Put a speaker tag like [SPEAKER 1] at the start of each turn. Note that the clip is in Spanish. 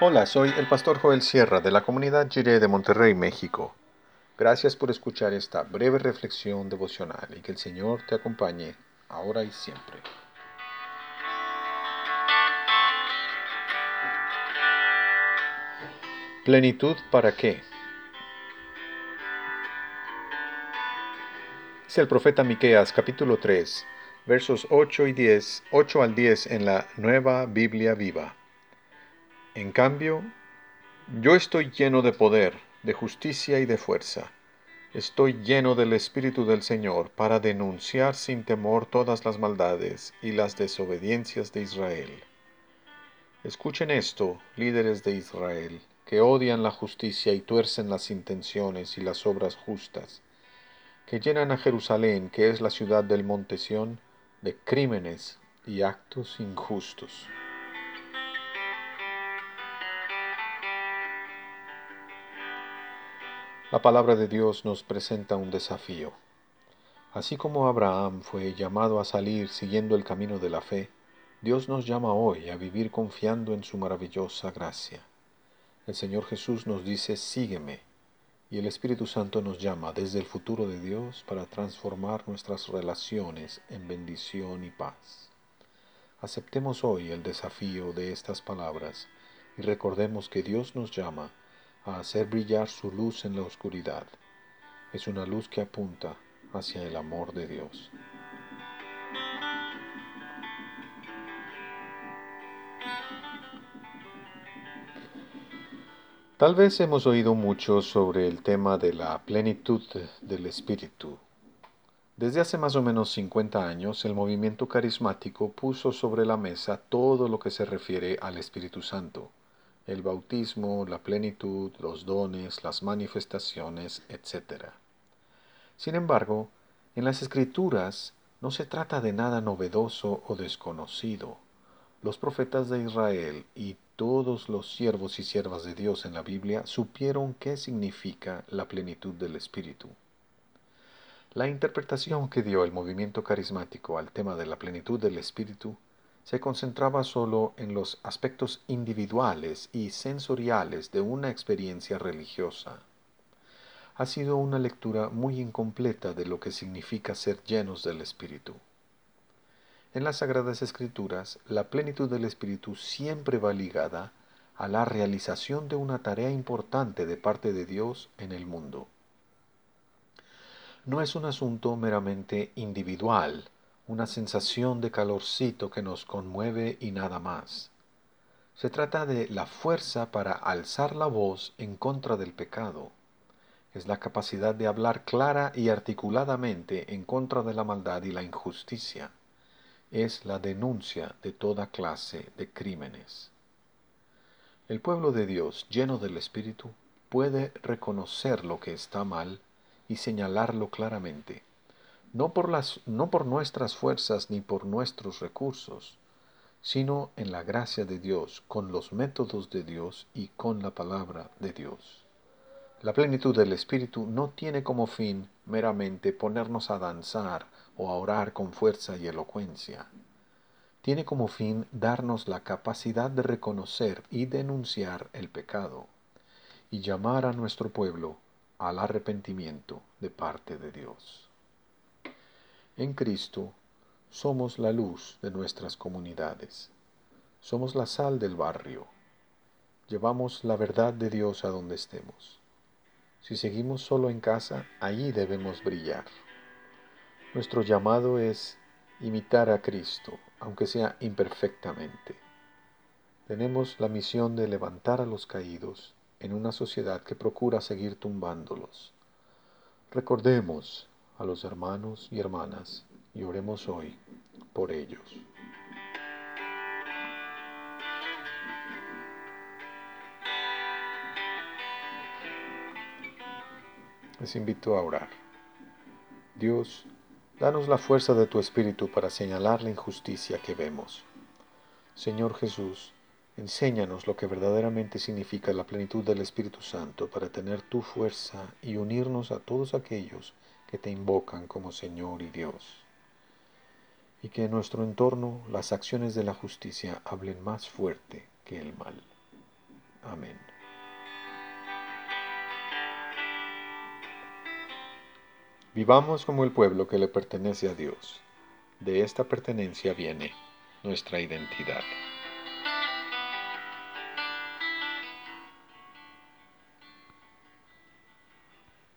[SPEAKER 1] Hola, soy el pastor Joel Sierra de la comunidad Jiré de Monterrey, México. Gracias por escuchar esta breve reflexión devocional y que el Señor te acompañe ahora y siempre. Plenitud para qué? Es el profeta Miqueas capítulo 3, versos 8 y 10, 8 al 10 en la Nueva Biblia Viva. En cambio, yo estoy lleno de poder, de justicia y de fuerza. Estoy lleno del Espíritu del Señor para denunciar sin temor todas las maldades y las desobediencias de Israel. Escuchen esto, líderes de Israel, que odian la justicia y tuercen las intenciones y las obras justas, que llenan a Jerusalén, que es la ciudad del monte Sión, de crímenes y actos injustos. La palabra de Dios nos presenta un desafío. Así como Abraham fue llamado a salir siguiendo el camino de la fe, Dios nos llama hoy a vivir confiando en su maravillosa gracia. El Señor Jesús nos dice, sígueme, y el Espíritu Santo nos llama desde el futuro de Dios para transformar nuestras relaciones en bendición y paz. Aceptemos hoy el desafío de estas palabras y recordemos que Dios nos llama a hacer brillar su luz en la oscuridad. Es una luz que apunta hacia el amor de Dios. Tal vez hemos oído mucho sobre el tema de la plenitud del Espíritu. Desde hace más o menos 50 años, el movimiento carismático puso sobre la mesa todo lo que se refiere al Espíritu Santo el bautismo, la plenitud, los dones, las manifestaciones, etc. Sin embargo, en las escrituras no se trata de nada novedoso o desconocido. Los profetas de Israel y todos los siervos y siervas de Dios en la Biblia supieron qué significa la plenitud del Espíritu. La interpretación que dio el movimiento carismático al tema de la plenitud del Espíritu se concentraba solo en los aspectos individuales y sensoriales de una experiencia religiosa. Ha sido una lectura muy incompleta de lo que significa ser llenos del Espíritu. En las Sagradas Escrituras, la plenitud del Espíritu siempre va ligada a la realización de una tarea importante de parte de Dios en el mundo. No es un asunto meramente individual, una sensación de calorcito que nos conmueve y nada más. Se trata de la fuerza para alzar la voz en contra del pecado. Es la capacidad de hablar clara y articuladamente en contra de la maldad y la injusticia. Es la denuncia de toda clase de crímenes. El pueblo de Dios, lleno del Espíritu, puede reconocer lo que está mal y señalarlo claramente no por, las, no por nuestras fuerzas ni por nuestros recursos, sino en la gracia de Dios, con los métodos de Dios y con la palabra de Dios. La plenitud del Espíritu no tiene como fin meramente ponernos a danzar o a orar con fuerza y elocuencia. Tiene como fin darnos la capacidad de reconocer y denunciar el pecado y llamar a nuestro pueblo al arrepentimiento de parte de Dios. En Cristo somos la luz de nuestras comunidades. Somos la sal del barrio. Llevamos la verdad de Dios a donde estemos. Si seguimos solo en casa, allí debemos brillar. Nuestro llamado es imitar a Cristo, aunque sea imperfectamente. Tenemos la misión de levantar a los caídos en una sociedad que procura seguir tumbándolos. Recordemos a los hermanos y hermanas y oremos hoy por ellos. Les invito a orar. Dios, danos la fuerza de tu Espíritu para señalar la injusticia que vemos. Señor Jesús, enséñanos lo que verdaderamente significa la plenitud del Espíritu Santo para tener tu fuerza y unirnos a todos aquellos que que te invocan como Señor y Dios. Y que en nuestro entorno las acciones de la justicia hablen más fuerte que el mal. Amén. Vivamos como el pueblo que le pertenece a Dios. De esta pertenencia viene nuestra identidad.